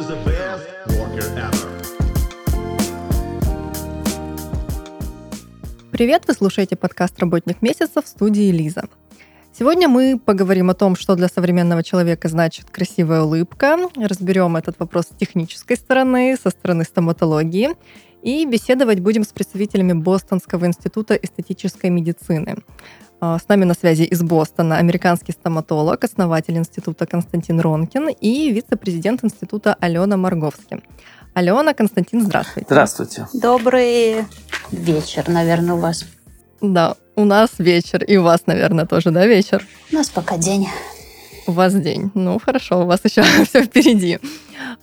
is the best Walker ever. Привет, вы слушаете подкаст «Работник месяца» в студии Лиза. Сегодня мы поговорим о том, что для современного человека значит красивая улыбка, разберем этот вопрос с технической стороны, со стороны стоматологии, и беседовать будем с представителями Бостонского института эстетической медицины. А, с нами на связи из Бостона американский стоматолог, основатель института Константин Ронкин и вице-президент института Алена Марговский. Алена, Константин, здравствуйте. Здравствуйте. Добрый вечер, наверное, у вас. Да, у нас вечер, и у вас, наверное, тоже, да, вечер? У нас пока день. У вас день. Ну, хорошо, у вас еще все впереди.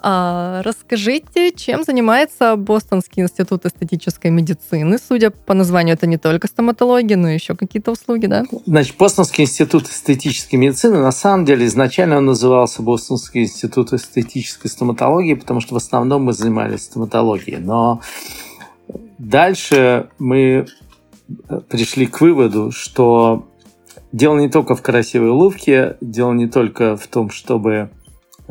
А, расскажите, чем занимается Бостонский институт эстетической медицины? Судя по названию, это не только стоматология, но еще какие-то услуги, да? Значит, Бостонский институт эстетической медицины, на самом деле, изначально он назывался Бостонский институт эстетической стоматологии, потому что в основном мы занимались стоматологией. Но дальше мы пришли к выводу, что дело не только в красивой улыбке, дело не только в том, чтобы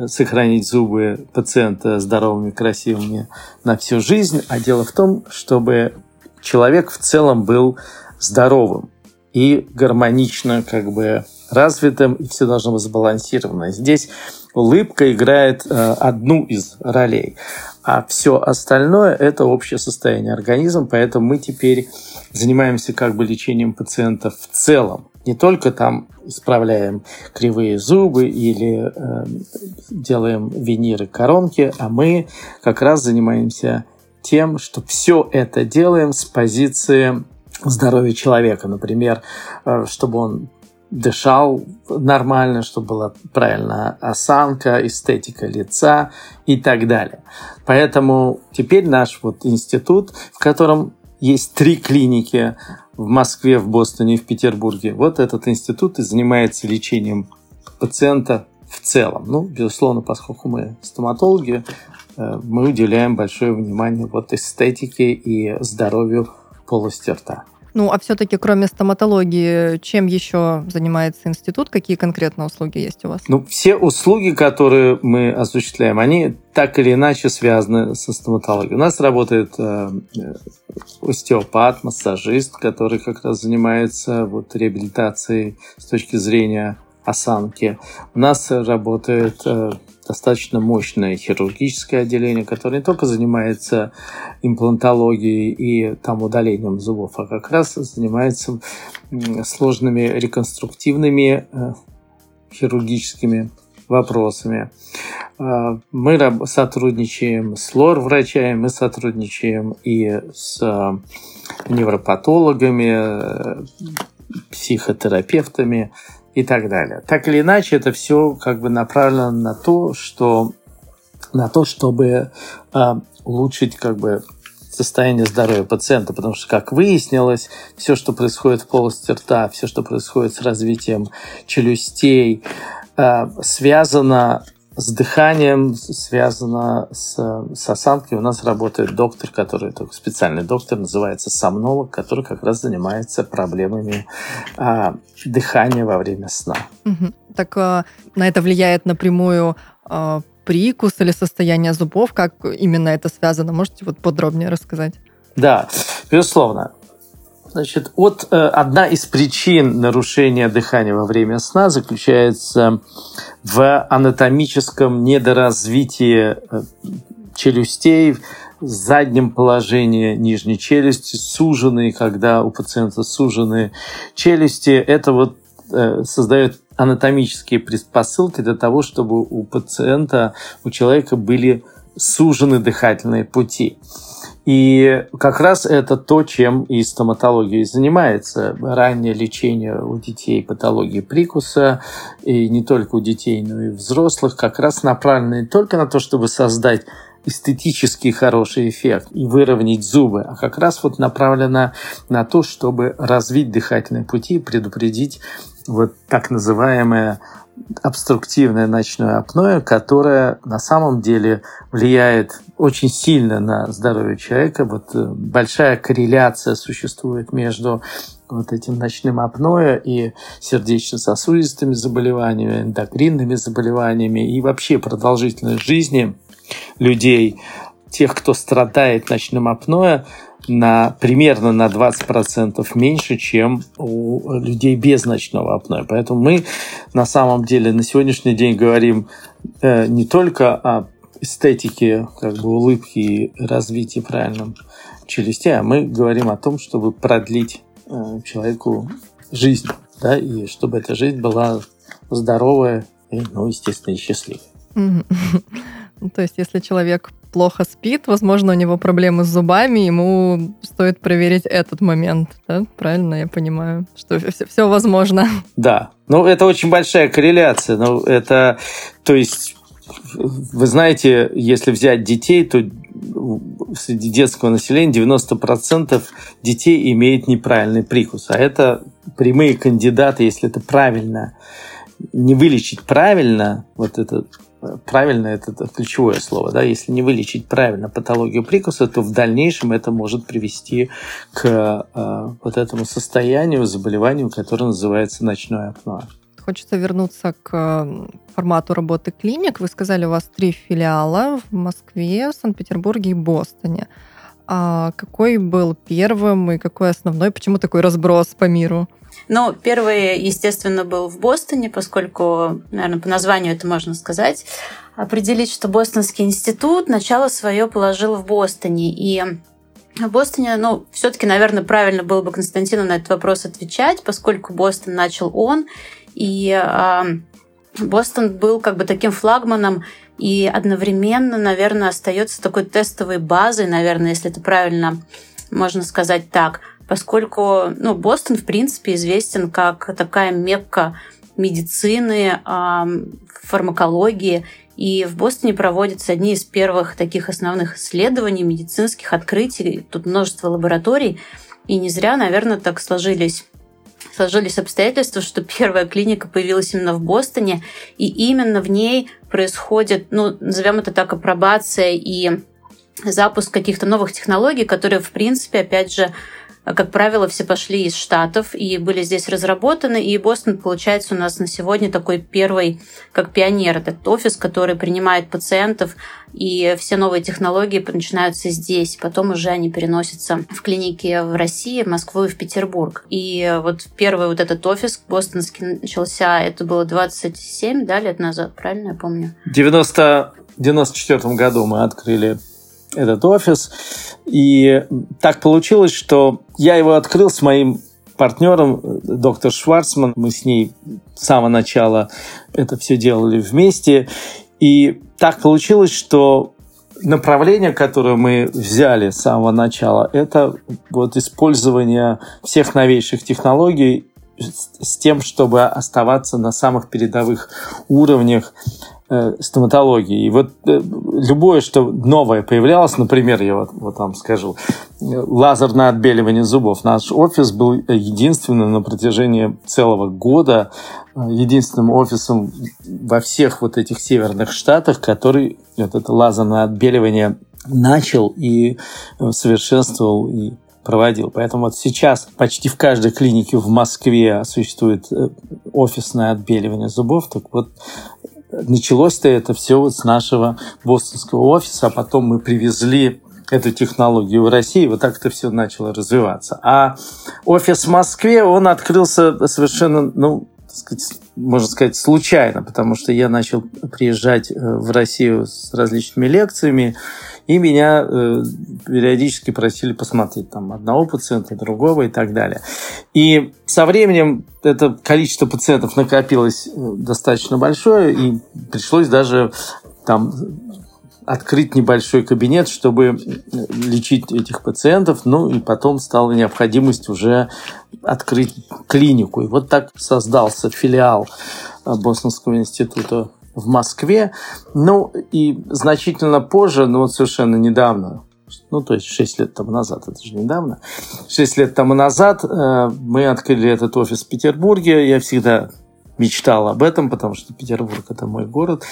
сохранить зубы пациента здоровыми, красивыми на всю жизнь, а дело в том, чтобы человек в целом был здоровым и гармонично как бы развитым, и все должно быть сбалансировано. Здесь улыбка играет э, одну из ролей, а все остальное – это общее состояние организма, поэтому мы теперь занимаемся как бы лечением пациентов в целом. Не только там исправляем кривые зубы или э, делаем виниры коронки, а мы как раз занимаемся тем, что все это делаем с позиции здоровья человека. Например, э, чтобы он дышал нормально, чтобы была правильная осанка, эстетика лица и так далее. Поэтому теперь наш вот институт, в котором есть три клиники в Москве, в Бостоне и в Петербурге. Вот этот институт и занимается лечением пациента в целом. Ну, безусловно, поскольку мы стоматологи, э, мы уделяем большое внимание вот эстетике и здоровью полости рта. Ну, а все-таки кроме стоматологии, чем еще занимается институт? Какие конкретно услуги есть у вас? Ну, все услуги, которые мы осуществляем, они так или иначе связаны со стоматологией. У нас работает э, остеопат, массажист, который как раз занимается вот, реабилитацией с точки зрения осанки. У нас работает э, достаточно мощное хирургическое отделение, которое не только занимается имплантологией и там удалением зубов, а как раз занимается сложными реконструктивными э, хирургическими вопросами. Э, мы сотрудничаем с лор-врачами, мы сотрудничаем и с невропатологами, психотерапевтами, и так далее. Так или иначе, это все как бы направлено на то, что на то, чтобы э, улучшить как бы состояние здоровья пациента, потому что, как выяснилось, все, что происходит в полости рта, все, что происходит с развитием челюстей, э, связано с дыханием связано с, с осанкой. У нас работает доктор, который такой специальный доктор, называется сомнолог, который как раз занимается проблемами а, дыхания во время сна. Угу. Так а, на это влияет напрямую а, прикус или состояние зубов? Как именно это связано? Можете вот подробнее рассказать? Да, безусловно. Значит, вот э, одна из причин нарушения дыхания во время сна заключается в анатомическом недоразвитии э, челюстей, заднем положении нижней челюсти, суженные, когда у пациента сужены челюсти. Это вот э, создает анатомические предпосылки для того, чтобы у пациента, у человека были сужены дыхательные пути. И как раз это то, чем и стоматология занимается. Раннее лечение у детей патологии прикуса, и не только у детей, но и взрослых, как раз направлено не только на то, чтобы создать эстетический хороший эффект и выровнять зубы, а как раз вот направлено на то, чтобы развить дыхательные пути предупредить вот так называемое обструктивное ночное апноэ, которое на самом деле влияет очень сильно на здоровье человека. Вот э, большая корреляция существует между вот этим ночным апноэ и сердечно-сосудистыми заболеваниями, эндокринными заболеваниями и вообще продолжительность жизни людей, тех, кто страдает ночным апноэ, на примерно на 20% меньше, чем у людей без ночного апноэ. Поэтому мы на самом деле на сегодняшний день говорим э, не только о эстетике, как бы улыбки и развитии правильном челюсти, а мы говорим о том, чтобы продлить э, человеку жизнь, да, и чтобы эта жизнь была здоровая и, ну, естественно, и счастливая. То есть, если человек плохо спит, возможно, у него проблемы с зубами, ему стоит проверить этот момент, да? Правильно я понимаю, что все, все возможно. Да, ну это очень большая корреляция, ну это, то есть вы знаете, если взять детей, то среди детского населения 90% детей имеют неправильный прикус. А это прямые кандидаты, если это правильно не вылечить правильно, вот это правильно это, это ключевое слово, да, если не вылечить правильно патологию прикуса, то в дальнейшем это может привести к э, вот этому состоянию, заболеванию, которое называется ночное апноэ. Хочется вернуться к формату работы клиник. Вы сказали, у вас три филиала в Москве, Санкт-Петербурге и Бостоне. А какой был первым и какой основной? Почему такой разброс по миру? Ну, первый, естественно, был в Бостоне, поскольку, наверное, по названию это можно сказать. Определить, что Бостонский институт начало свое положил в Бостоне. И в Бостоне, ну, все-таки, наверное, правильно было бы Константину на этот вопрос отвечать, поскольку Бостон начал он, и э, Бостон был как бы таким флагманом и одновременно, наверное, остается такой тестовой базой, наверное, если это правильно можно сказать так, поскольку ну, Бостон, в принципе, известен как такая мекка медицины, фармакологии, и в Бостоне проводятся одни из первых таких основных исследований, медицинских открытий. Тут множество лабораторий. И не зря, наверное, так сложились сложились обстоятельства, что первая клиника появилась именно в Бостоне, и именно в ней происходит, ну, назовем это так, апробация и запуск каких-то новых технологий, которые, в принципе, опять же, как правило, все пошли из Штатов и были здесь разработаны. И Бостон, получается, у нас на сегодня такой первый, как пионер, этот офис, который принимает пациентов, и все новые технологии начинаются здесь. Потом уже они переносятся в клиники в России, в Москву и в Петербург. И вот первый вот этот офис бостонский начался, это было 27 да, лет назад, правильно я помню? В 90 94 году мы открыли этот офис. И так получилось, что я его открыл с моим партнером, доктор Шварцман. Мы с ней с самого начала это все делали вместе. И так получилось, что направление, которое мы взяли с самого начала, это вот использование всех новейших технологий с тем, чтобы оставаться на самых передовых уровнях стоматологии. И вот э, любое, что новое появлялось, например, я вот, вот вам скажу, лазерное отбеливание зубов. Наш офис был единственным на протяжении целого года, э, единственным офисом во всех вот этих северных штатах, который вот это лазерное отбеливание начал и совершенствовал и проводил. Поэтому вот сейчас почти в каждой клинике в Москве существует офисное отбеливание зубов. Так вот, началось-то это все вот с нашего бостонского офиса, а потом мы привезли эту технологию в Россию, вот так это все начало развиваться. А офис в Москве, он открылся совершенно, ну, сказать, можно сказать, случайно, потому что я начал приезжать э, в Россию с различными лекциями, и меня э, периодически просили посмотреть там одного пациента, другого и так далее. И со временем это количество пациентов накопилось э, достаточно большое, и пришлось даже там открыть небольшой кабинет, чтобы э, лечить этих пациентов, ну и потом стала необходимость уже открыть клинику. И вот так создался филиал э, Бостонского института в Москве. Ну и значительно позже, ну вот совершенно недавно, ну, то есть 6 лет тому назад, это же недавно. 6 лет тому назад э, мы открыли этот офис в Петербурге. Я всегда мечтал об этом, потому что Петербург – это мой город.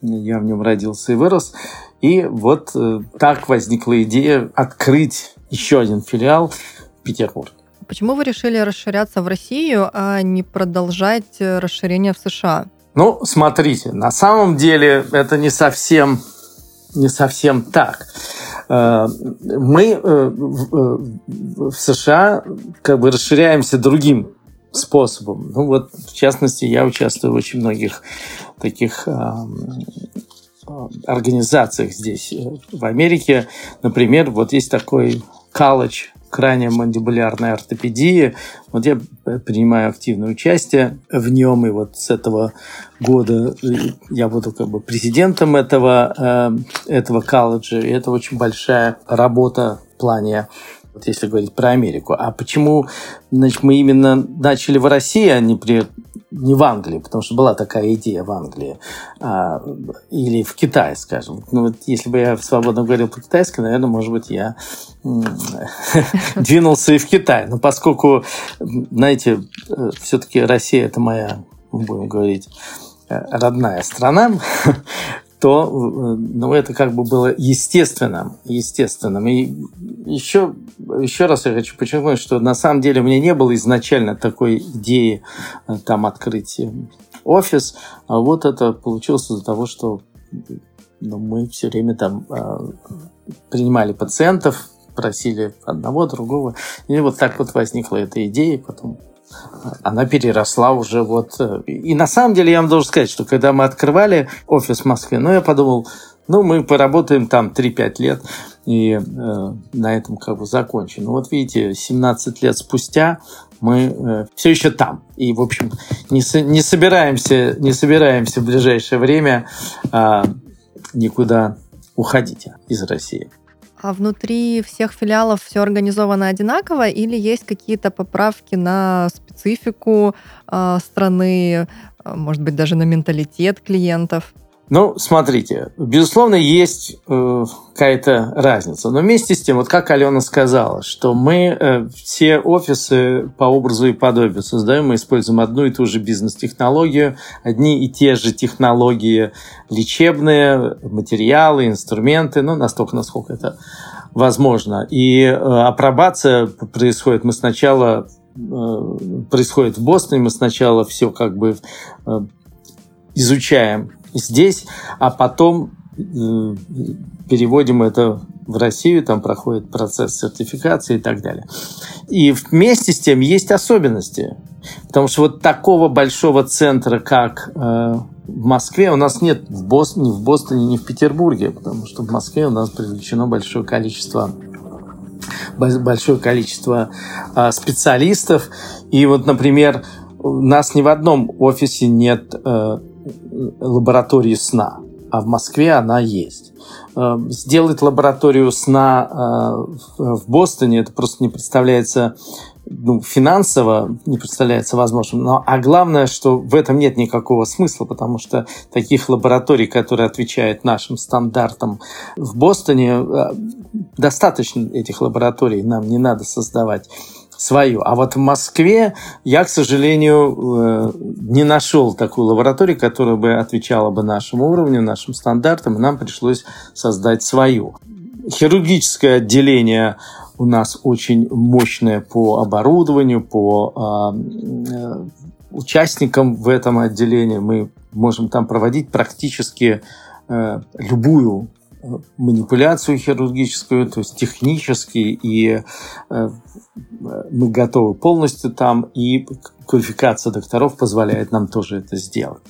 Я в нем родился и вырос. И вот э, так возникла идея открыть еще один филиал в Петербурге. почему вы решили расширяться в Россию, а не продолжать расширение в США? Ну, смотрите, на самом деле это не совсем, не совсем так. Э, мы э, в США как бы расширяемся другим способом. Ну вот, в частности, я участвую в очень многих таких организациях здесь, э, в Америке. Например, вот есть такой колледж краниомандибулярной ортопедии. Вот я принимаю активное участие в нем, и вот с этого года я буду как бы президентом этого, э, этого колледжа, и это очень большая работа в плане вот если говорить про Америку. А почему значит, мы именно начали в России, а не, при, не в Англии? Потому что была такая идея в Англии. А, или в Китае, скажем. Ну, вот если бы я свободно говорил по-китайски, наверное, может быть, я двинулся и в Китай. Но поскольку, знаете, все-таки Россия – это моя, будем говорить, э, родная страна, то э, ну, это как бы было естественным. естественным. И еще, еще раз я хочу подчеркнуть, что на самом деле у меня не было изначально такой идеи э, там открыть э, офис, а вот это получилось из-за того, что ну, мы все время там принимали пациентов, просили одного, другого. И вот так вот возникла эта идея, потом она переросла уже вот... Э, и на самом деле я вам должен сказать, что когда мы открывали офис в Москве, ну, я подумал, ну, мы поработаем там 3-5 лет, и э, на этом как бы закончим. Ну, вот видите, 17 лет спустя мы э, все еще там. И, в общем, не, со, не, собираемся, не собираемся в ближайшее время э, никуда уходить из России. А внутри всех филиалов все организовано одинаково или есть какие-то поправки на специфику э, страны, э, может быть, даже на менталитет клиентов? Ну, смотрите, безусловно, есть э, какая-то разница. Но вместе с тем, вот как Алена сказала, что мы э, все офисы по образу и подобию создаем, мы используем одну и ту же бизнес-технологию, одни и те же технологии лечебные, материалы, инструменты, ну, настолько, насколько это возможно. И э, апробация происходит, мы сначала э, происходит в Бостоне, мы сначала все как бы э, изучаем здесь, а потом переводим это в Россию, там проходит процесс сертификации и так далее. И вместе с тем есть особенности. Потому что вот такого большого центра, как э, в Москве, у нас нет в Бостоне, ни в Бостоне, ни в Петербурге, потому что в Москве у нас привлечено большое количество большое количество э, специалистов. И вот, например, у нас ни в одном офисе нет э, лаборатории сна, а в Москве она есть. Э, сделать лабораторию сна э, в Бостоне, это просто не представляется ну, финансово не представляется возможным. Но, а главное, что в этом нет никакого смысла, потому что таких лабораторий, которые отвечают нашим стандартам в Бостоне, э, достаточно этих лабораторий, нам не надо создавать свою. А вот в Москве я, к сожалению, э, не нашел такую лабораторию, которая бы отвечала бы нашему уровню, нашим стандартам, и нам пришлось создать свою. Хирургическое отделение у нас очень мощное по оборудованию, по а, э, участникам в этом отделении. Мы можем там проводить практически э, любую манипуляцию хирургическую, то есть технически, и э, мы готовы полностью там, и квалификация докторов позволяет нам тоже это сделать.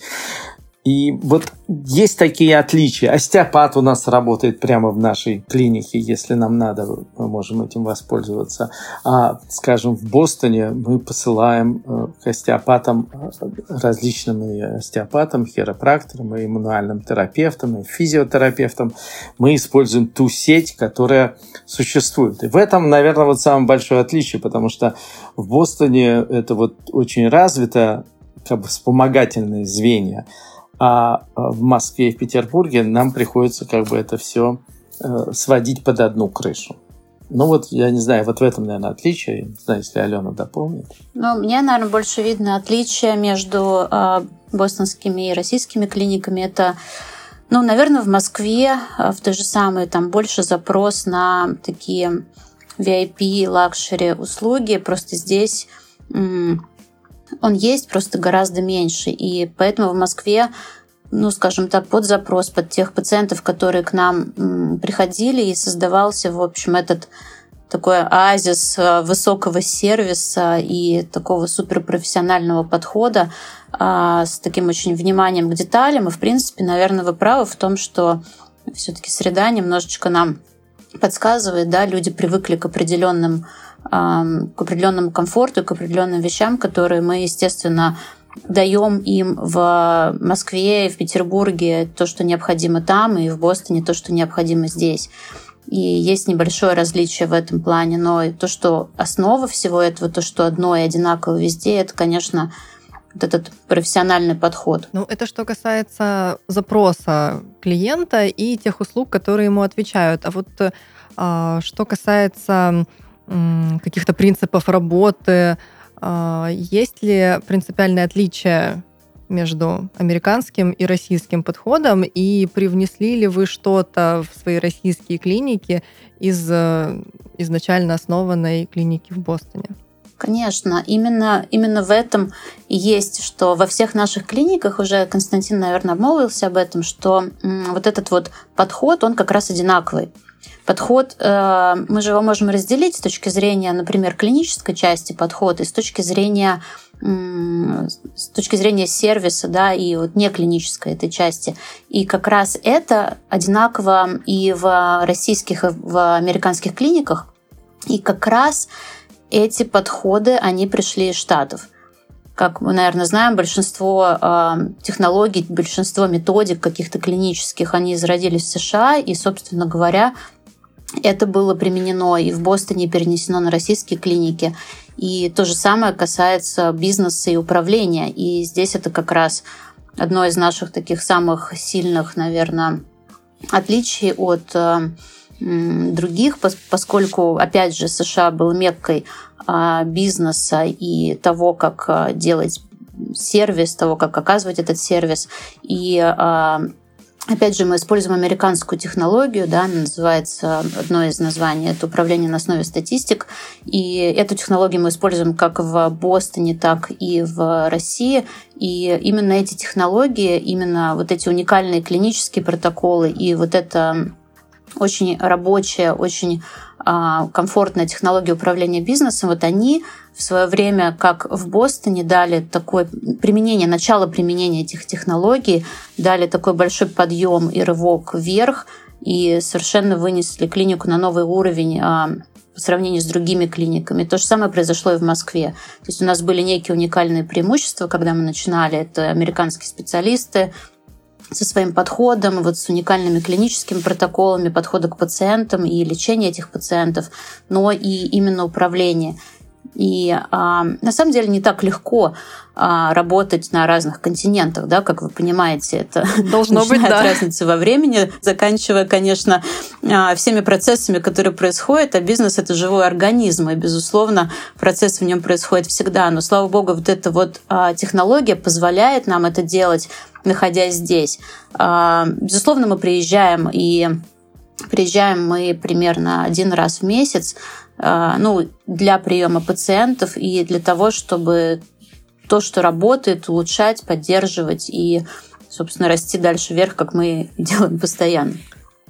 И вот есть такие отличия. Остеопат у нас работает прямо в нашей клинике, если нам надо, мы можем этим воспользоваться. А, скажем, в Бостоне мы посылаем э, к остеопатам, э, различным и остеопатам, хиропракторам, и иммунуальным терапевтам, и физиотерапевтам. Мы используем ту сеть, которая существует. И в этом, наверное, вот самое большое отличие, потому что в Бостоне это вот очень развито, как бы вспомогательные звенья. А, а в Москве и в Петербурге нам приходится как бы это все э, сводить под одну крышу. Ну вот, я не знаю, вот в этом, наверное, отличие. Не знаю, если Алена дополнит. Ну, мне, наверное, больше видно отличие между э, бостонскими и российскими клиниками. Это, ну, наверное, в Москве, э, в той же самой, там больше запрос на такие VIP, luxury услуги. Просто здесь он есть, просто гораздо меньше. И поэтому в Москве ну, скажем так, под запрос, под тех пациентов, которые к нам приходили, и создавался, в общем, этот такой оазис э, высокого сервиса и такого суперпрофессионального подхода а, с таким очень вниманием к деталям. И, в принципе, наверное, вы правы в том, что все-таки среда немножечко нам подсказывает, да, люди привыкли к определенным к определенному комфорту к определенным вещам, которые мы, естественно, даем им в Москве и в Петербурге то, что необходимо там, и в Бостоне то, что необходимо здесь. И есть небольшое различие в этом плане, но то, что основа всего этого, то, что одно и одинаково везде, это, конечно, вот этот профессиональный подход. Ну, это что касается запроса клиента и тех услуг, которые ему отвечают. А вот а, что касается каких-то принципов работы, а, есть ли принципиальное отличие между американским и российским подходом, и привнесли ли вы что-то в свои российские клиники из э, изначально основанной клиники в Бостоне? Конечно, именно, именно в этом и есть, что во всех наших клиниках, уже Константин, наверное, обмолвился об этом, что вот этот вот подход, он как раз одинаковый. Подход, э, мы же его можем разделить с точки зрения, например, клинической части подхода и с точки зрения с точки зрения сервиса, да, и вот не клинической этой части. И как раз это одинаково и в российских, и в американских клиниках. И как раз эти подходы, они пришли из Штатов. Как мы, наверное, знаем, большинство э, технологий, большинство методик каких-то клинических, они зародились в США, и, собственно говоря, это было применено и в Бостоне, перенесено на российские клиники. И то же самое касается бизнеса и управления. И здесь это как раз одно из наших таких самых сильных, наверное, отличий от э, других, поскольку, опять же, США был меккой э, бизнеса и того, как э, делать сервис, того, как оказывать этот сервис. И Опять же, мы используем американскую технологию, да, она называется, одно из названий, это управление на основе статистик. И эту технологию мы используем как в Бостоне, так и в России. И именно эти технологии, именно вот эти уникальные клинические протоколы и вот это очень рабочая, очень а, комфортная технология управления бизнесом, вот они в свое время, как в Бостоне, дали такое применение, начало применения этих технологий, дали такой большой подъем и рывок вверх, и совершенно вынесли клинику на новый уровень а, по сравнению с другими клиниками. То же самое произошло и в Москве. То есть у нас были некие уникальные преимущества, когда мы начинали. Это американские специалисты, со своим подходом, вот с уникальными клиническими протоколами подхода к пациентам и лечения этих пациентов, но и именно управление. И а, на самом деле не так легко а, работать на разных континентах, да, как вы понимаете, это должно быть да. разница во времени, заканчивая, конечно, а, всеми процессами, которые происходят. А бизнес это живой организм, и безусловно процесс в нем происходит всегда. Но слава богу, вот эта вот а, технология позволяет нам это делать, находясь здесь. А, безусловно, мы приезжаем и Приезжаем мы примерно один раз в месяц, а, ну, для приема пациентов и для того, чтобы то, что работает, улучшать, поддерживать и, собственно, расти дальше вверх, как мы делаем постоянно.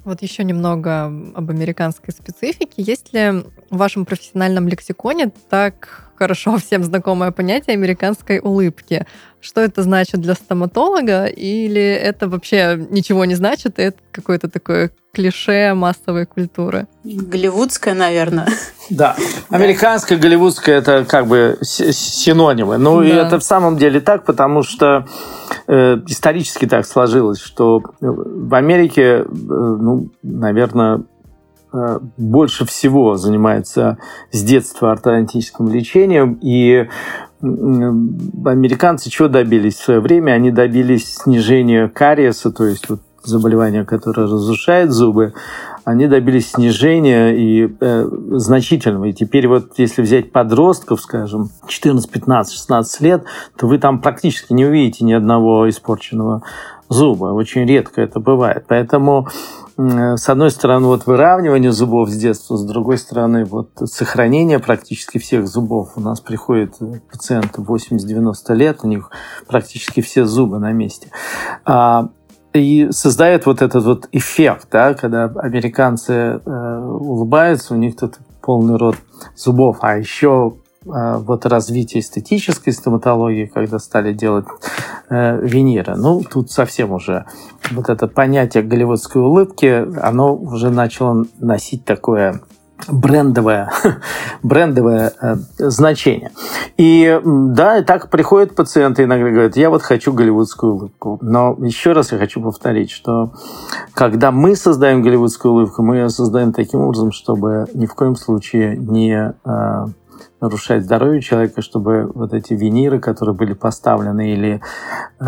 Вот еще немного об американской специфике. Есть ли в вашем профессиональном лексиконе так хорошо всем знакомое понятие американской улыбки? Что это значит для стоматолога? Или это вообще ничего не значит, и это какое-то такое клише массовой культуры? Голливудская, наверное. Да, американская, голливудская это как бы синонимы. Ну да. и это в самом деле так, потому что исторически так сложилось, что в Америке, э, ну, наверное, э, больше всего занимается с детства ортодонтическим лечением, и американцы чего добились в свое время? Они добились снижения кариеса, то есть вот заболевание, которое разрушает зубы, они добились снижения и э, значительного. И теперь вот если взять подростков, скажем, 14, 15, 16 лет, то вы там практически не увидите ни одного испорченного зуба. Очень редко это бывает. Поэтому с одной стороны, вот выравнивание зубов с детства, с другой стороны, вот сохранение практически всех зубов. У нас приходят пациенты 80-90 лет, у них практически все зубы на месте. А, и создает вот этот вот эффект, да, когда американцы э, улыбаются, у них тут полный рот зубов, а еще э, вот развитие эстетической стоматологии, когда стали делать э, виниры. Ну, тут совсем уже вот это понятие голливудской улыбки, оно уже начало носить такое брендовое, брендовое э, значение. И да, и так приходят пациенты иногда говорят, я вот хочу голливудскую улыбку. Но еще раз я хочу повторить, что когда мы создаем голливудскую улыбку, мы ее создаем таким образом, чтобы ни в коем случае не э, нарушать здоровье человека, чтобы вот эти виниры, которые были поставлены, или э,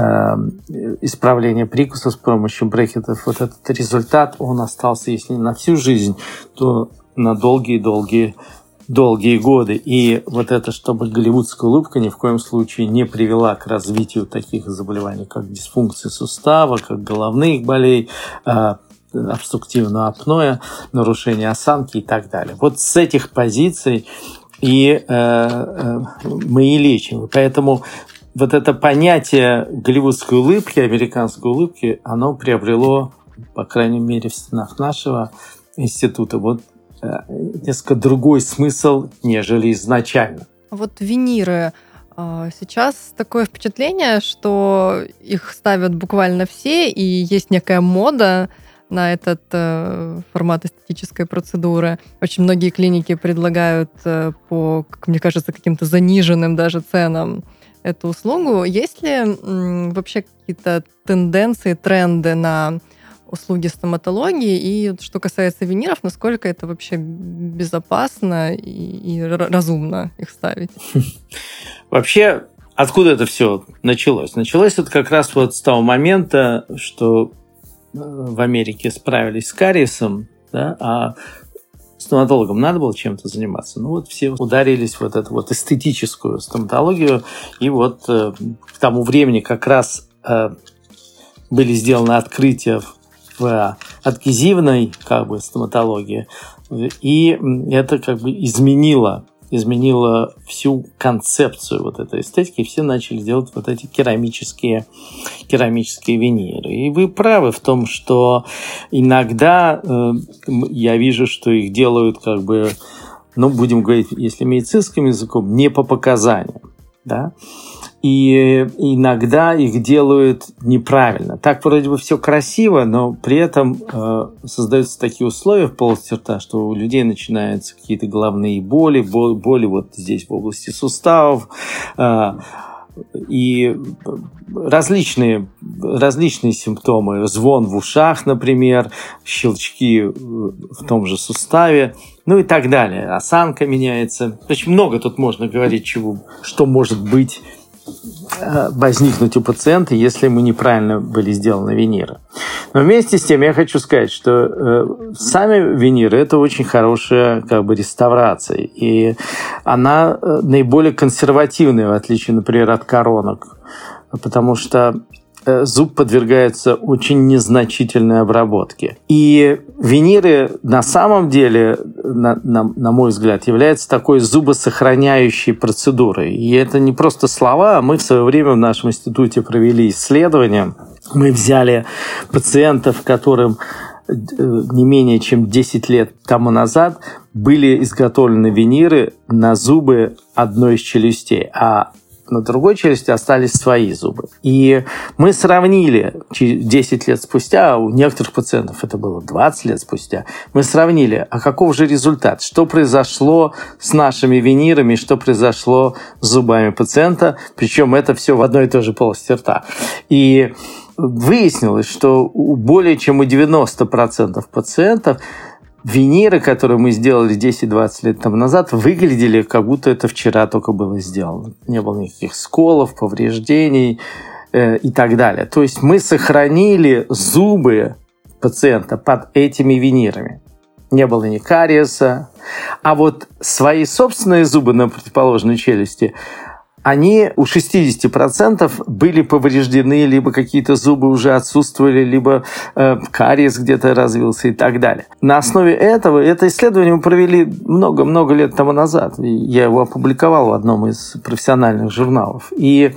исправление прикуса с помощью брекетов, вот этот результат, он остался, если не на всю жизнь, то на долгие-долгие долгие годы. И вот это, чтобы голливудская улыбка ни в коем случае не привела к развитию таких заболеваний, как дисфункция сустава, как головных болей, а, обструктивного апноэ, нарушение осанки и так далее. Вот с этих позиций и э, э, мы и лечим. Поэтому вот это понятие голливудской улыбки, американской улыбки, оно приобрело, по крайней мере, в стенах нашего института, вот несколько другой смысл, нежели изначально. Вот виниры. А, сейчас такое впечатление, что их ставят буквально все, и есть некая мода на этот э, формат эстетической процедуры. Очень многие клиники предлагают э, по, как мне кажется, каким-то заниженным даже ценам эту услугу. Есть ли вообще какие-то тенденции, тренды на услуги стоматологии. И что касается виниров, насколько это вообще безопасно и, и разумно их ставить? Вообще, откуда это все началось? Началось это как раз вот с того момента, что э, в Америке справились с кариесом, да, а стоматологам надо было чем-то заниматься. Ну вот все ударились в вот эту вот эстетическую стоматологию, и вот э, к тому времени как раз э, были сделаны открытия в адгезивной как бы, стоматологии. И это как бы изменило изменило всю концепцию вот этой эстетики, и все начали делать вот эти керамические, керамические виниры. И вы правы в том, что иногда э, я вижу, что их делают как бы, ну, будем говорить, если медицинским языком, не по показаниям. Да? И иногда их делают неправильно. Так вроде бы все красиво, но при этом э, создаются такие условия в полости рта, что у людей начинаются какие-то головные боли, боли, вот здесь в области суставов. Э, и различные, различные симптомы. Звон в ушах, например, щелчки в том же суставе, ну и так далее. Осанка меняется. Очень много тут можно говорить, чего, что может быть Э, возникнуть у пациента, если ему неправильно были сделаны виниры. Но вместе с тем я хочу сказать, что э, сами виниры это очень хорошая как бы реставрация, и она э, наиболее консервативная, в отличие, например, от коронок, потому что зуб подвергается очень незначительной обработке. И виниры на самом деле, на, на, на мой взгляд, являются такой зубосохраняющей процедурой. И это не просто слова, а мы в свое время в нашем институте провели исследование. Мы взяли пациентов, которым э, не менее чем 10 лет тому назад были изготовлены виниры на зубы одной из челюстей, а на другой челюсти остались свои зубы. И мы сравнили 10 лет спустя, а у некоторых пациентов это было 20 лет спустя, мы сравнили, а каков же результат, что произошло с нашими винирами, что произошло с зубами пациента, причем это все в одной и той же полости рта. И выяснилось, что более чем у 90% пациентов виниры, которые мы сделали 10-20 лет тому назад, выглядели, как будто это вчера только было сделано. Не было никаких сколов, повреждений э, и так далее. То есть мы сохранили зубы пациента под этими винирами. не было ни кариеса. А вот свои собственные зубы на противоположной челюсти они у 60% были повреждены, либо какие-то зубы уже отсутствовали, либо э, кариес где-то развился и так далее. На основе этого, это исследование мы провели много-много лет тому назад. Я его опубликовал в одном из профессиональных журналов. И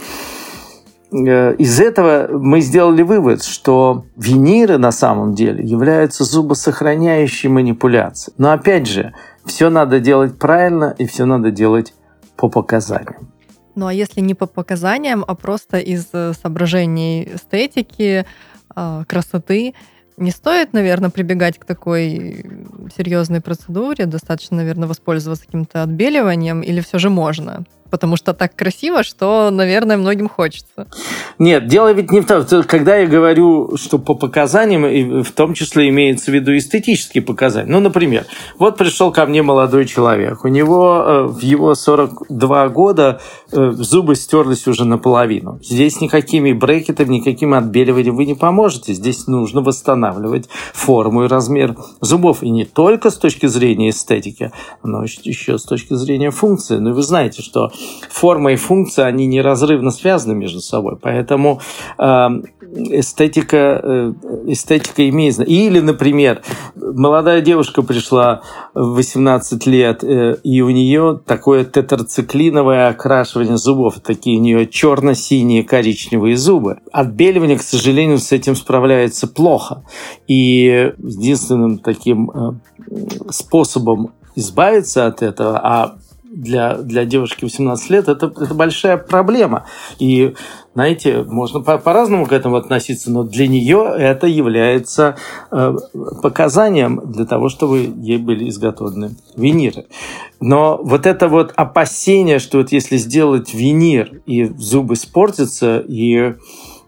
э, из этого мы сделали вывод, что виниры на самом деле являются зубосохраняющей манипуляцией. Но опять же, все надо делать правильно и все надо делать по показаниям. Ну а если не по показаниям, а просто из э, соображений эстетики, а, красоты, не стоит, наверное, прибегать к такой серьезной процедуре. Достаточно, наверное, воспользоваться каким-то отбеливанием, или все же можно? Потому что так красиво, что, наверное, многим хочется. Нет, дело ведь не в том, когда я говорю, что по показаниям, в том числе имеется в виду эстетические показания. Ну, например, вот пришел ко мне молодой человек, у него э, в его 42 года э, зубы стерлись уже наполовину. Здесь никакими брекетами, никаким отбеливанием вы не поможете. Здесь нужно восстанавливать форму и размер зубов. И не только с точки зрения эстетики, но еще с точки зрения функции. Ну, и вы знаете, что форма и функция, они неразрывно связаны между собой. Поэтому э, эстетика, э, эстетика имеет... Или, например, молодая девушка пришла в 18 лет, э, и у нее такое тетрациклиновое окрашивание зубов. Такие у нее черно-синие коричневые зубы. Отбеливание, к сожалению, с этим справляется плохо. И единственным таким способом избавиться от этого, а для, для девушки 18 лет это, это большая проблема. И, знаете, можно по- по-разному к этому относиться, но для нее это является э, показанием для того, чтобы ей были изготовлены виниры. Но вот это вот опасение, что вот если сделать винир, и зубы испортятся, и э,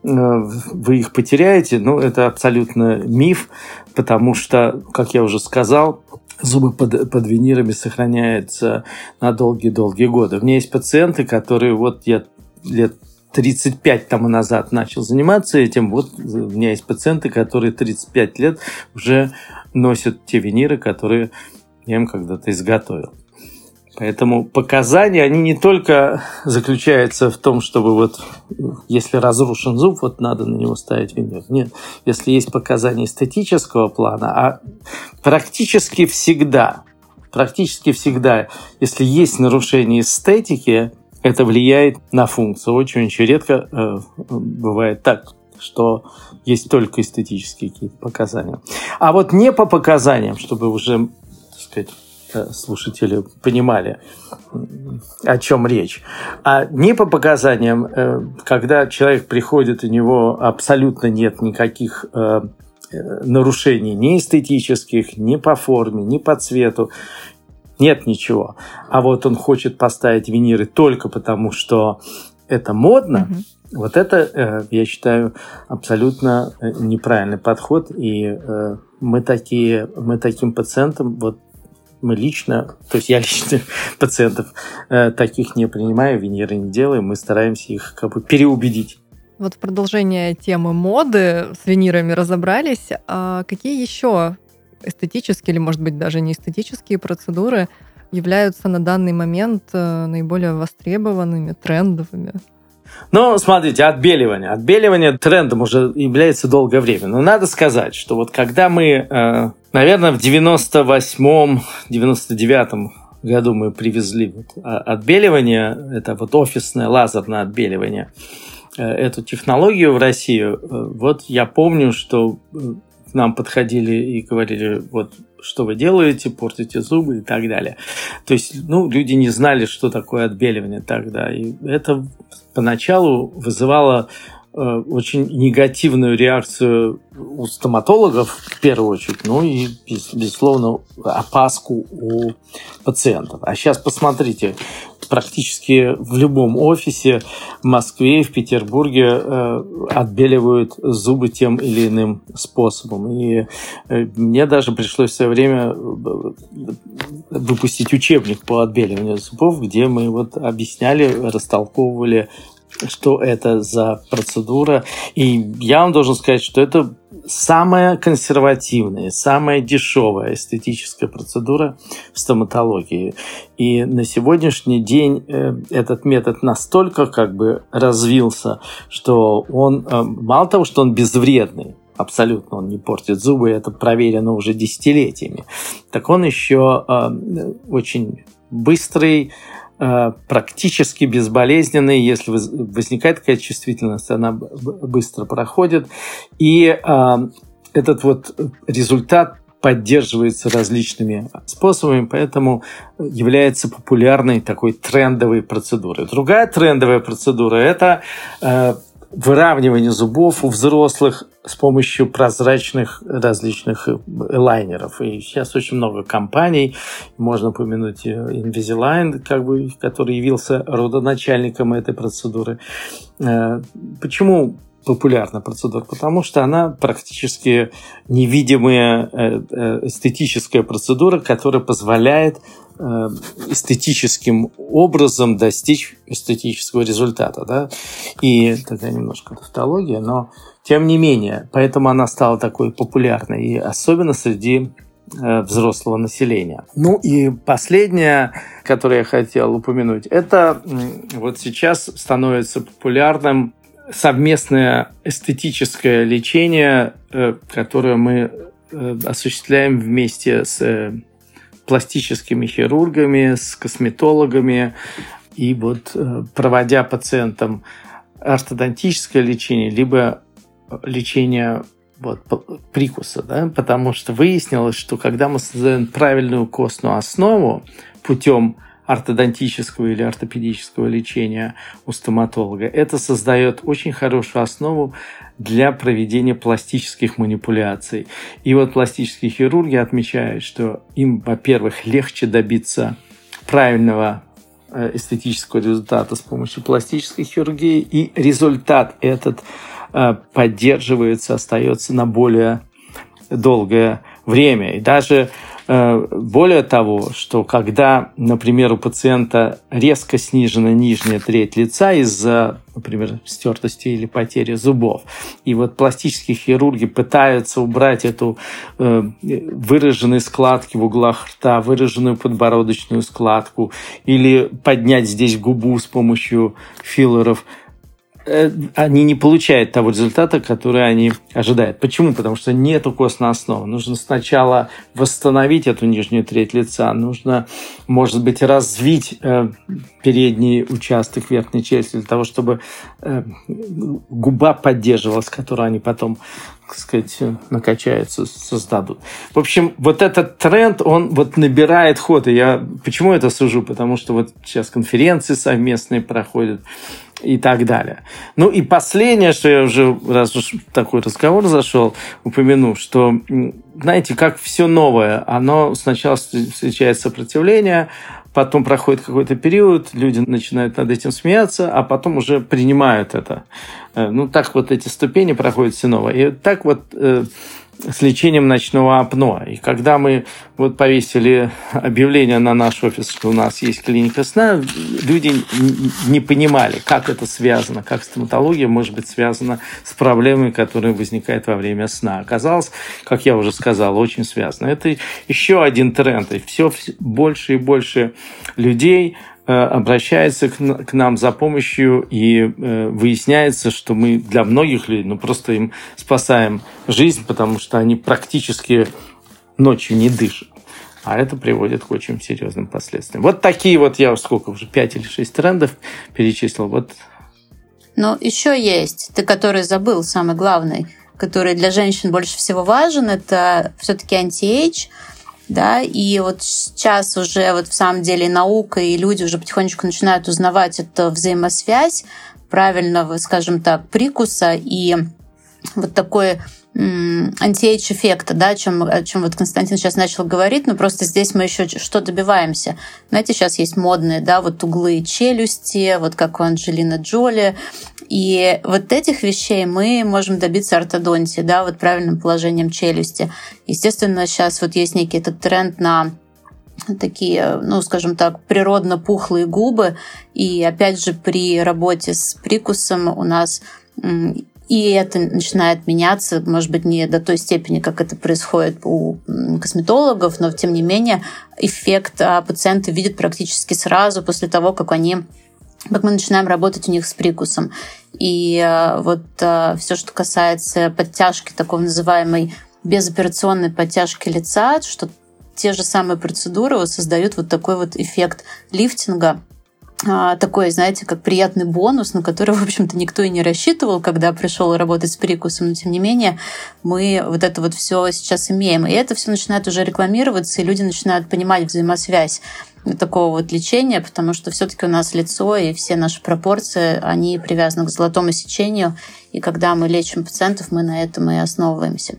вы их потеряете, ну, это абсолютно миф, потому что, как я уже сказал, зубы под, под винирами сохраняются на долгие-долгие годы. У меня есть пациенты, которые вот я лет 35 тому назад начал заниматься этим. Вот у меня есть пациенты, которые 35 лет уже носят те виниры, которые я им когда-то изготовил. Поэтому показания, они не только заключаются в том, чтобы вот, если разрушен зуб, вот надо на него ставить винир. Нет, если есть показания эстетического плана, а практически всегда, практически всегда, если есть нарушение эстетики, это влияет на функцию. Очень-очень редко э, бывает так, что есть только эстетические какие-то показания. А вот не по показаниям, чтобы уже, так сказать, слушатели понимали, о чем речь. А не по показаниям, э, когда человек приходит, у него абсолютно нет никаких э, нарушений ни эстетических, ни по форме, ни по цвету, нет ничего. А вот он хочет поставить виниры только потому, что это модно, mm вот это, я считаю, абсолютно неправильный подход. И мы, такие, мы таким пациентам вот мы лично, то есть я лично пациентов э, таких не принимаю, виниры не делаю, мы стараемся их как бы переубедить. Вот в продолжение темы моды с винирами разобрались. А какие еще эстетические или, может быть, даже не эстетические процедуры являются на данный момент э, наиболее востребованными, трендовыми? Ну, смотрите, отбеливание. Отбеливание трендом уже является долгое время. Но надо сказать, что вот когда мы, э, наверное, в 98-99 году мы привезли вот а, отбеливание, это вот офисное лазерное отбеливание, э, эту технологию в Россию, э, вот я помню, что к нам подходили и говорили, вот что вы делаете, портите зубы и так далее. То есть, ну, люди не знали, что такое отбеливание тогда. И это поначалу вызывало очень негативную реакцию у стоматологов в первую очередь, ну и, безусловно, опаску у пациентов. А сейчас посмотрите, практически в любом офисе в Москве, в Петербурге э, отбеливают зубы тем или иным способом. И э, мне даже пришлось в свое время э, выпустить учебник по отбеливанию зубов, где мы вот объясняли, растолковывали что это за процедура. И я вам должен сказать, что это самая консервативная, самая дешевая эстетическая процедура в стоматологии. И на сегодняшний день э, этот метод настолько как бы развился, что он, э, мало того, что он безвредный, абсолютно он не портит зубы, это проверено уже десятилетиями, так он еще э, очень быстрый, практически безболезненный. Если возникает такая чувствительность, она быстро проходит. И э, этот вот результат поддерживается различными способами, поэтому является популярной такой трендовой процедурой. Другая трендовая процедура – это э, выравнивание зубов у взрослых с помощью прозрачных различных э, лайнеров. И сейчас очень много компаний, можно упомянуть э, Invisalign, как бы, который явился родоначальником этой процедуры. Э, почему популярна процедура? Потому что она практически невидимая эстетическая процедура, которая позволяет эстетическим образом достичь эстетического результата. Да? И такая немножко тавтология, но тем не менее, поэтому она стала такой популярной, и особенно среди э, взрослого населения. Ну и последнее, которое я хотел упомянуть, это вот сейчас становится популярным совместное эстетическое лечение, э, которое мы осуществляем вместе с пластическими хирургами, с косметологами. И вот э, проводя пациентам ортодонтическое лечение, либо лечение вот, прикуса, да, потому что выяснилось, что когда мы создаем правильную костную основу путем ортодонтического или ортопедического лечения у стоматолога, это создает очень хорошую основу для проведения пластических манипуляций. И вот пластические хирурги отмечают, что им, во-первых, легче добиться правильного э, эстетического результата с помощью пластической хирургии, и результат этот э, поддерживается, остается на более долгое время. И даже более того, что когда, например, у пациента резко снижена нижняя треть лица из-за, например, стертости или потери зубов, и вот пластические хирурги пытаются убрать эту э, выраженные складки в углах рта, выраженную подбородочную складку, или поднять здесь губу с помощью филлеров – Э, они не получают того результата, который они ожидают. Почему? Потому что нет костной основы. Нужно сначала восстановить эту нижнюю треть лица. Нужно, может быть, развить э, передний участок верхней челюсти для того, чтобы э, губа поддерживалась, которую они потом так сказать, накачаются, создадут. В общем, вот этот тренд, он вот набирает ход. И я почему это сужу? Потому что вот сейчас конференции совместные проходят и так далее. Ну и последнее, что я уже, раз уж такой разговор зашел, упомяну, что, знаете, как все новое, оно сначала встречает сопротивление, потом проходит какой-то период, люди начинают над этим смеяться, а потом уже принимают это. Э, ну, так вот эти ступени проходят все новое. И так вот э, с лечением ночного апноэ. И когда мы вот повесили объявление на наш офис, что у нас есть клиника сна, люди не понимали, как это связано, как стоматология может быть связана с проблемами, которые возникают во время сна. Оказалось, как я уже сказал, очень связано. Это еще один тренд. И все больше и больше людей обращается к нам за помощью, и э, выясняется, что мы для многих людей, ну, просто им спасаем жизнь, потому что они практически ночью не дышат. А это приводит к очень серьезным последствиям. Вот такие вот я сколько уже, пять или шесть трендов перечислил. Вот. Но еще есть, ты который забыл, самый главный, который для женщин больше всего важен, это все-таки anti-age – да, и вот сейчас уже вот в самом деле наука и люди уже потихонечку начинают узнавать эту взаимосвязь правильного, скажем так, прикуса и вот такой антиэйдж эффекта, да, о чем, о чем вот Константин сейчас начал говорить, но просто здесь мы еще что добиваемся. Знаете, сейчас есть модные, да, вот углы челюсти, вот как у Анджелины Джоли, и вот этих вещей мы можем добиться ортодонтии, да, вот правильным положением челюсти. Естественно, сейчас вот есть некий этот тренд на такие, ну, скажем так, природно пухлые губы. И опять же, при работе с прикусом у нас И это начинает меняться, может быть, не до той степени, как это происходит у косметологов, но тем не менее эффект а, пациенты видят практически сразу после того, как они как мы начинаем работать у них с прикусом. И а, вот а, все, что касается подтяжки, такой называемой безоперационной подтяжки лица, что те же самые процедуры создают вот такой вот эффект лифтинга, такой, знаете, как приятный бонус, на который, в общем-то, никто и не рассчитывал, когда пришел работать с прикусом, но тем не менее мы вот это вот все сейчас имеем. И это все начинает уже рекламироваться, и люди начинают понимать взаимосвязь такого вот лечения, потому что все-таки у нас лицо и все наши пропорции, они привязаны к золотому сечению, и когда мы лечим пациентов, мы на этом и основываемся.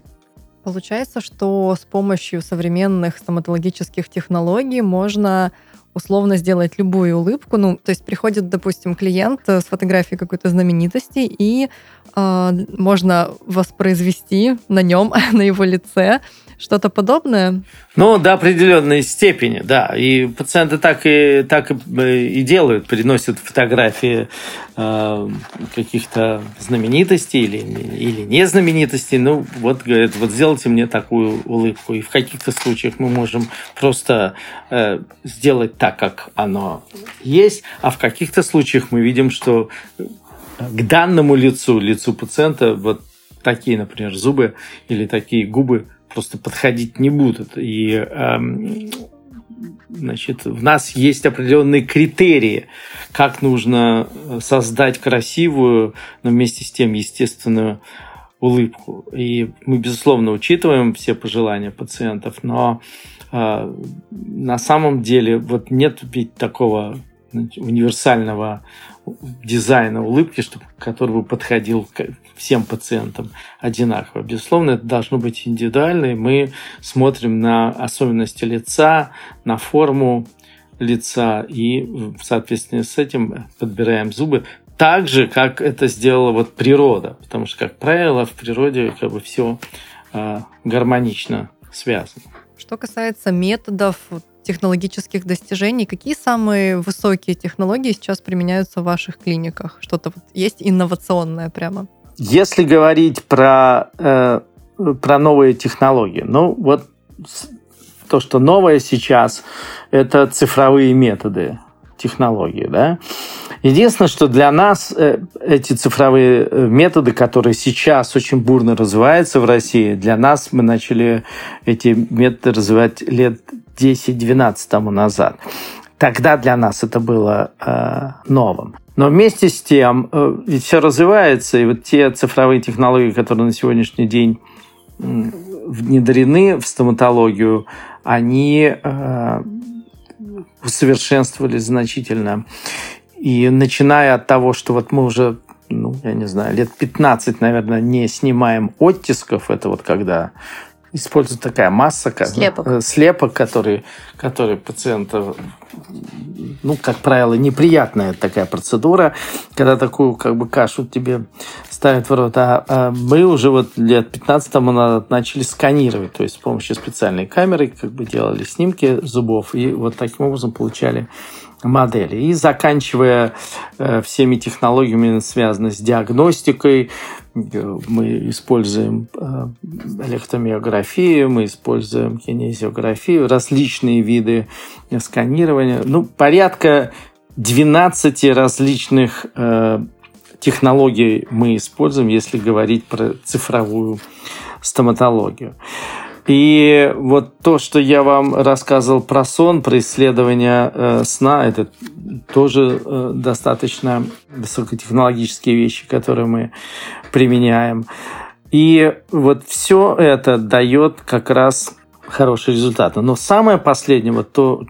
Получается, что с помощью современных стоматологических технологий можно условно сделать любую улыбку. Ну, то есть приходит, допустим, клиент с фотографией какой-то знаменитости, и э, можно воспроизвести на нем, на его лице что-то подобное? Ну, до определенной степени, да. И пациенты так и, так и, э, делают, приносят фотографии э, каких-то знаменитостей или, или не знаменитостей. Ну, вот, говорят, вот сделайте мне такую улыбку. И в каких-то случаях мы можем просто э, сделать так, как оно есть, а в каких-то случаях мы видим, что к данному лицу, лицу пациента, вот такие, например, зубы или такие губы просто подходить не будут. И эм, значит, в нас есть определенные критерии, как нужно создать красивую, но вместе с тем естественную улыбку. И мы, безусловно, учитываем все пожелания пациентов, но э, на самом деле вот нет ведь такого универсального дизайна улыбки, чтобы, который бы подходил к всем пациентам одинаково. Безусловно, это должно быть индивидуально, и мы смотрим на особенности лица, на форму лица, и в соответствии с этим подбираем зубы так же, как это сделала вот природа, потому что, как правило, в природе как бы все э, гармонично связано. Что касается методов технологических достижений, какие самые высокие технологии сейчас применяются в ваших клиниках? Что-то вот есть инновационное прямо? Если говорить про, э, про новые технологии, ну вот то, что новое сейчас, это цифровые методы технологии, да. Единственное, что для нас э, эти цифровые э, методы, которые сейчас очень бурно развиваются в России, для нас мы начали эти методы развивать лет 10-12 тому назад. Тогда для нас это было э, новым. Но вместе с тем, э, ведь все развивается, и вот те цифровые технологии, которые на сегодняшний день внедрены в стоматологию, они э, усовершенствовались значительно. И начиная от того, что вот мы уже ну, я не знаю, лет 15, наверное, не снимаем оттисков. Это вот когда используется такая масса, слепок, э, слепок который, который пациента, ну, как правило, неприятная такая процедура, когда такую как бы кашу тебе ставят в рот. А, а мы уже вот лет 15 тому начали сканировать, то есть с помощью специальной камеры как бы делали снимки зубов и вот таким образом получали модели. И заканчивая э, всеми технологиями, связанными с диагностикой, мы используем э, электромиографию, мы используем кинезиографию, различные виды сканирования. Ну, порядка 12 различных э, технологий мы используем, если говорить про цифровую стоматологию. И вот то, что я вам рассказывал про сон, про исследование э, сна, это тоже э, достаточно высокотехнологические вещи, которые мы применяем. И вот все это дает как раз хорошие результаты. Но самое последнее, вот то,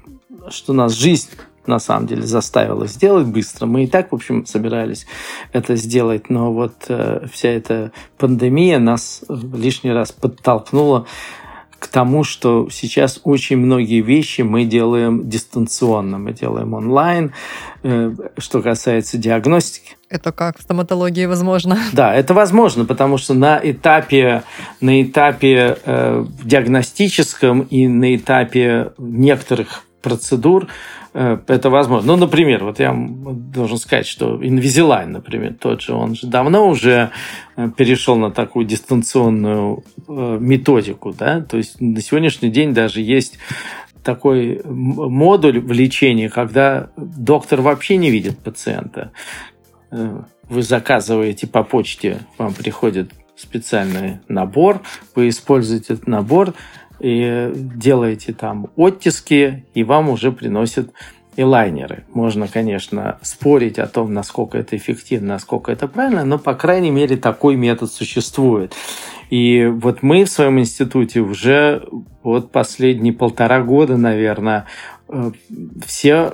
что нас жизнь на самом деле заставила сделать быстро. Мы и так, в общем, собирались это сделать, но вот э, вся эта пандемия нас лишний раз подтолкнула к тому, что сейчас очень многие вещи мы делаем дистанционно, мы делаем онлайн, э, что касается диагностики. Это как в стоматологии возможно? Да, это возможно, потому что на этапе, на этапе э, диагностическом и на этапе некоторых процедур это возможно. Ну, например, вот я должен сказать, что Invisalign, например, тот же, он же давно уже э, перешел на такую дистанционную методику, да, то есть на сегодняшний день даже есть такой модуль в лечении, когда доктор вообще не видит пациента. Вы заказываете по почте, вам приходит специальный набор, вы используете этот набор и делаете там оттиски, и вам уже приносят и лайнеры. Можно, конечно, спорить о том, насколько это эффективно, насколько это правильно, но, по крайней мере, такой метод существует. И вот мы в своем институте уже вот последние полтора года, наверное, э, все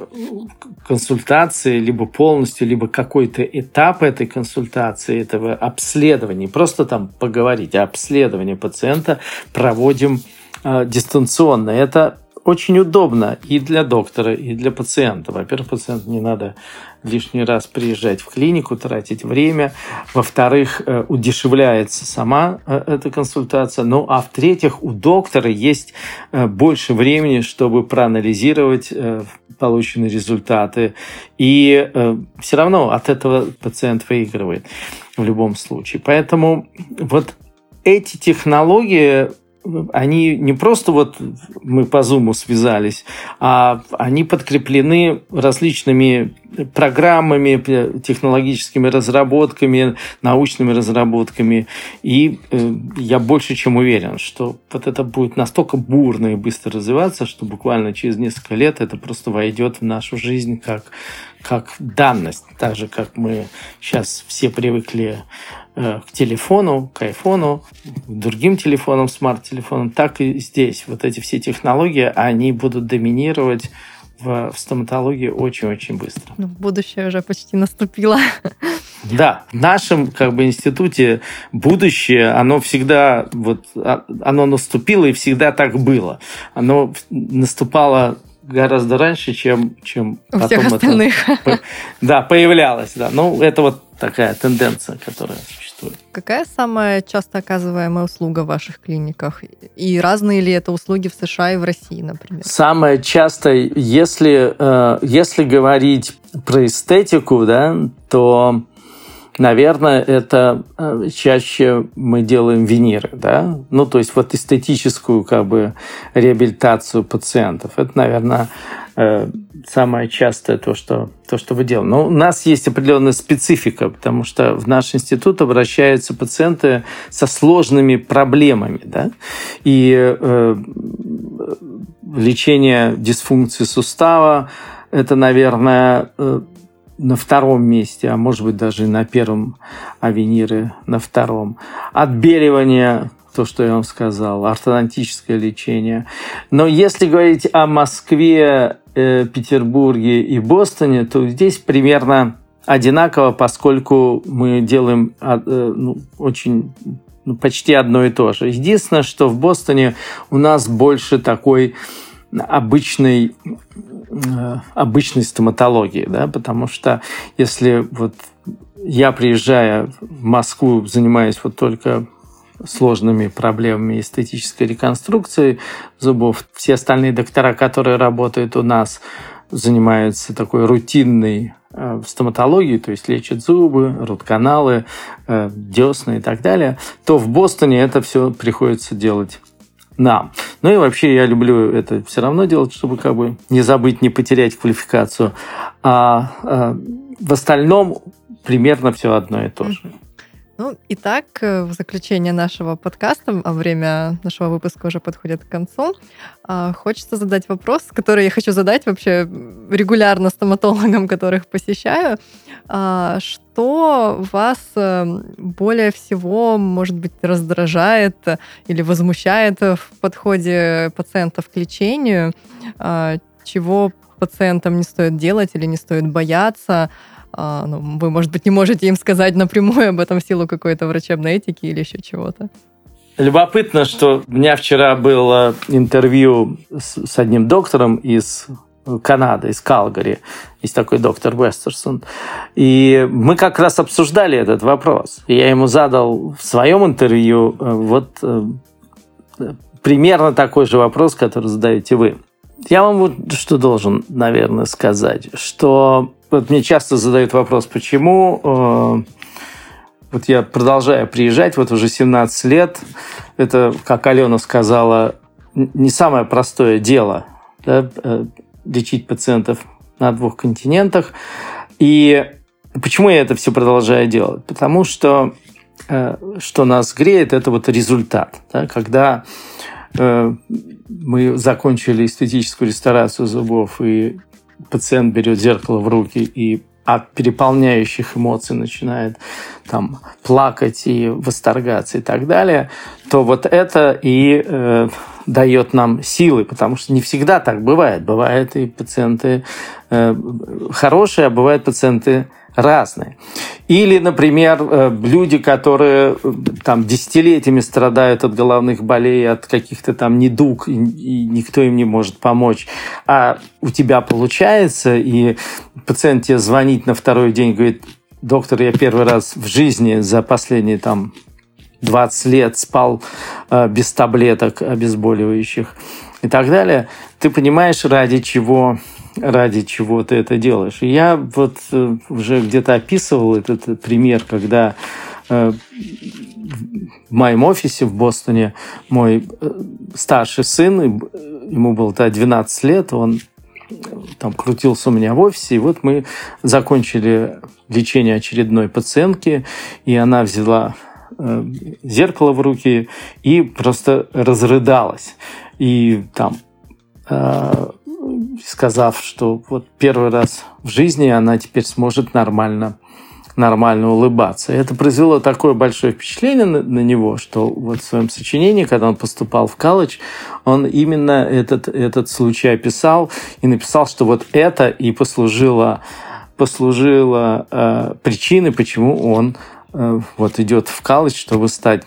консультации, либо полностью, либо какой-то этап этой консультации, этого обследования, просто там поговорить, а обследование пациента проводим э, дистанционно. Это очень удобно и для доктора, и для пациента. Во-первых, пациенту не надо лишний раз приезжать в клинику, тратить время. Во-вторых, э, удешевляется сама э, эта консультация. Ну, а в-третьих, у доктора есть э, больше времени, чтобы проанализировать полученные результаты. И все равно от этого пациент выигрывает в любом случае. Поэтому вот эти технологии они не просто вот мы по зуму связались, а они подкреплены различными программами, технологическими разработками, научными разработками. И э, я больше чем уверен, что вот это будет настолько бурно и быстро развиваться, что буквально через несколько лет это просто войдет в нашу жизнь как, как данность. Так же, как мы сейчас все привыкли к телефону, к айфону, к другим телефонам, смарт-телефонам, так и здесь. Вот эти все технологии, они будут доминировать в, в стоматологии очень-очень быстро. Ну, будущее уже почти наступило. Да, в нашем как бы институте будущее, оно всегда вот а, оно наступило и всегда так было. Оно наступало гораздо раньше, чем, чем У потом всех остальных. это да, появлялось. Да. Ну, это вот такая тенденция, которая существует. Какая самая часто оказываемая услуга в ваших клиниках? И разные ли это услуги в США и в России, например? Самое частое, если, э, если говорить про эстетику, да, то Наверное, это э, чаще мы делаем виниры, да, ну, то есть вот эстетическую как бы реабилитацию пациентов. Это, наверное, самое частое то, что, то, что вы делаете. Но у нас есть определенная специфика, потому что в наш институт обращаются пациенты со сложными проблемами, да, и э, лечение дисфункции сустава это, наверное, э, на втором месте, а может быть даже на первом авениры на втором. Отбеливание, то, что я вам сказал, ортодонтическое лечение. Но если говорить о Москве, э, Петербурге и Бостоне, то здесь примерно одинаково, поскольку мы делаем а, э, ну, очень ну, почти одно и то же. Единственное, что в Бостоне у нас больше такой обычной Э, обычной стоматологии, да, потому что если вот я приезжая в Москву, занимаюсь вот только сложными проблемами эстетической реконструкции зубов, все остальные доктора, которые работают у нас, занимаются такой рутинной э, стоматологией, то есть лечат зубы, рот-каналы, э, десны и так далее, то в Бостоне это все приходится делать нам. Ну и вообще я люблю это все равно делать, чтобы как бы не забыть, не потерять квалификацию. А, а в остальном примерно все одно и то же. Ну, итак, э, в заключение нашего подкаста, а время нашего выпуска уже подходит к концу, а, хочется задать вопрос, который я хочу задать вообще регулярно стоматологам, которых посещаю. А, что вас э, более всего, может быть, раздражает или возмущает в подходе пациентов к лечению? А, чего пациентам не стоит делать или не стоит бояться? А, ну, вы, может быть, не можете им сказать напрямую об этом в силу какой-то врачебной этики или еще чего-то. Любопытно, что у меня вчера было интервью с, с одним доктором из Канады, из Калгари. Есть такой доктор Вестерсон. И мы как раз обсуждали этот вопрос. Я ему задал в своем интервью э, вот э, примерно такой же вопрос, который задаете вы. Я вам вот что должен, наверное, сказать, что вот мне часто задают вопрос, почему э, вот я продолжаю приезжать, вот уже 17 лет, это, как Алена сказала, не самое простое дело да, э, лечить пациентов на двух континентах. И почему я это все продолжаю делать? Потому что э, что нас греет, это вот результат. Да, когда мы закончили эстетическую ресторацию зубов, и пациент берет зеркало в руки и от переполняющих эмоций начинает там плакать и восторгаться и так далее, то вот это и э, дает нам силы, потому что не всегда так бывает. Бывают и пациенты э, хорошие, а бывают пациенты разные. Или, например, э, люди, которые э, там десятилетиями страдают от головных болей, от каких-то там недуг, и никто им не может помочь, а у тебя получается, и пациент тебе звонит на второй день, говорит, доктор, я первый раз в жизни за последние там 20 лет спал э, без таблеток обезболивающих и так далее, ты понимаешь, ради чего ради чего ты это делаешь. Я вот э, уже где-то описывал этот пример, когда э, в моем офисе в Бостоне мой э, старший сын, ему было тогда 12 лет, он там крутился у меня в офисе, и вот мы закончили лечение очередной пациентки, и она взяла зеркало в руки и просто разрыдалась. И там сказав, что вот первый раз в жизни она теперь сможет нормально нормально улыбаться. И это произвело такое большое впечатление на, на него, что вот в своем сочинении, когда он поступал в колледж, он именно этот, этот случай описал и написал, что вот это и послужило, послужило э, причиной, почему он э, вот идет в колледж, чтобы стать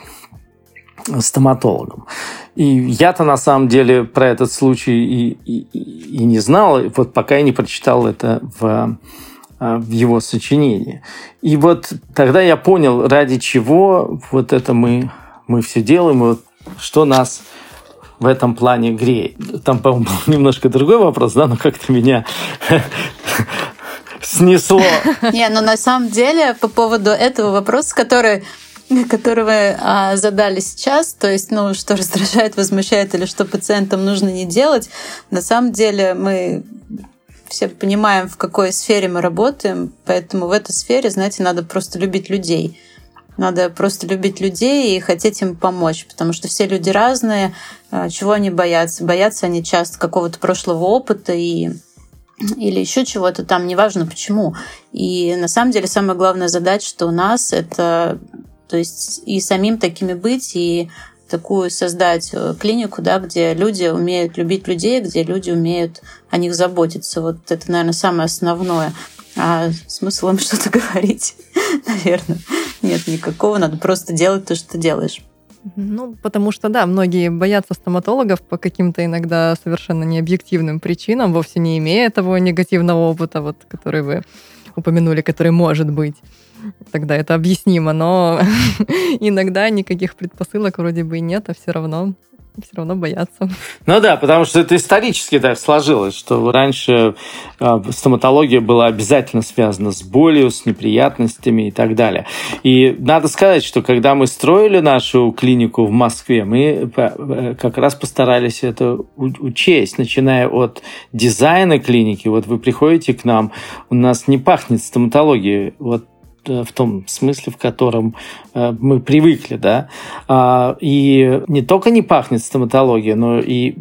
стоматологом. И я-то на самом деле про этот случай и, и, и не знал, вот пока я не прочитал это в, а, в его сочинении. И вот тогда я понял, ради чего вот это мы, мы все делаем, вот что нас в этом плане греет. Там, по-моему, был немножко другой вопрос, да, но как-то меня снесло. Не, но ну, на самом деле по поводу этого вопроса, который который вы а, задали сейчас, то есть, ну, что раздражает, возмущает или что пациентам нужно не делать, на самом деле мы все понимаем, в какой сфере мы работаем, поэтому в этой сфере, знаете, надо просто любить людей. Надо просто любить людей и хотеть им помочь, потому что все люди разные. А, чего они боятся? Боятся они часто какого-то прошлого опыта и или еще чего-то там, неважно почему. И на самом деле самая главная задача, что у нас это то есть и самим такими быть, и такую создать э, клинику, да, где люди умеют любить людей, где люди умеют о них заботиться. Вот это, наверное, самое основное. А смысл им что-то говорить, наверное, нет никакого. Надо просто делать то, что ты делаешь. Ну, потому что, да, многие боятся стоматологов по каким-то иногда совершенно необъективным причинам, вовсе не имея того негативного опыта, вот, который вы упомянули, который может быть. Тогда это объяснимо, но иногда никаких предпосылок вроде бы и нет, а все равно все равно боятся. Ну да, потому что это исторически так сложилось, что раньше э, стоматология была обязательно связана с болью, с неприятностями и так далее. И надо сказать, что когда мы строили нашу клинику в Москве, мы э, как раз постарались это учесть, начиная от дизайна клиники. Вот вы приходите к нам, у нас не пахнет стоматологией. Вот Э, в том смысле, в котором э, мы привыкли, да. А, и не только не пахнет стоматология, но и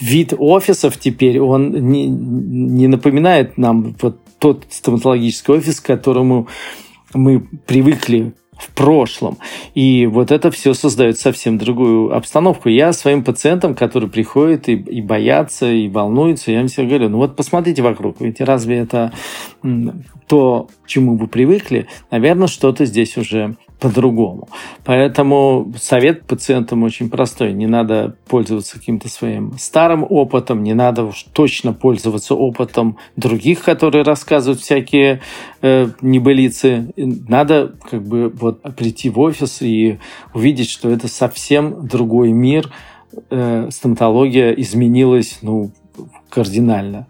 вид офисов теперь, он не, не напоминает нам вот тот стоматологический офис, к которому мы привыкли в прошлом. И вот это все создает совсем другую обстановку. Я своим пациентам, которые приходят и, и боятся, и волнуются, я им всегда говорю, ну вот посмотрите вокруг, ведь разве это то, к чему вы привыкли, наверное, что-то здесь уже по-другому. Поэтому совет пациентам очень простой. Не надо пользоваться каким-то своим старым опытом, не надо уж точно пользоваться опытом других, которые рассказывают всякие э, небылицы. Надо как бы вот прийти в офис и увидеть, что это совсем другой мир. Э, стоматология изменилась, ну, кардинально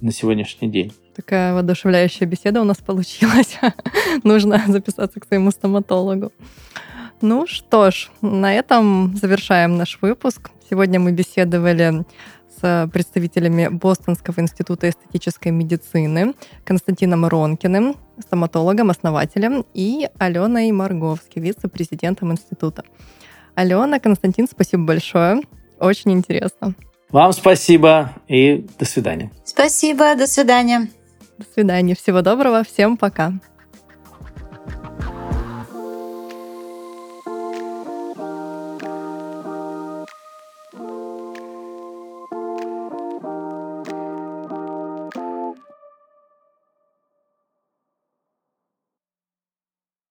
на сегодняшний день. Такая воодушевляющая беседа у нас получилась. Нужно записаться к своему стоматологу. Ну что ж, на этом завершаем наш выпуск. Сегодня мы беседовали с представителями Бостонского института эстетической медицины Константином Ронкиным, стоматологом, основателем, и Аленой Марговски, вице-президентом института. Алена, Константин, спасибо большое. Очень интересно. Вам спасибо и до свидания. Спасибо, до свидания. До свидания. Всего доброго. Всем пока.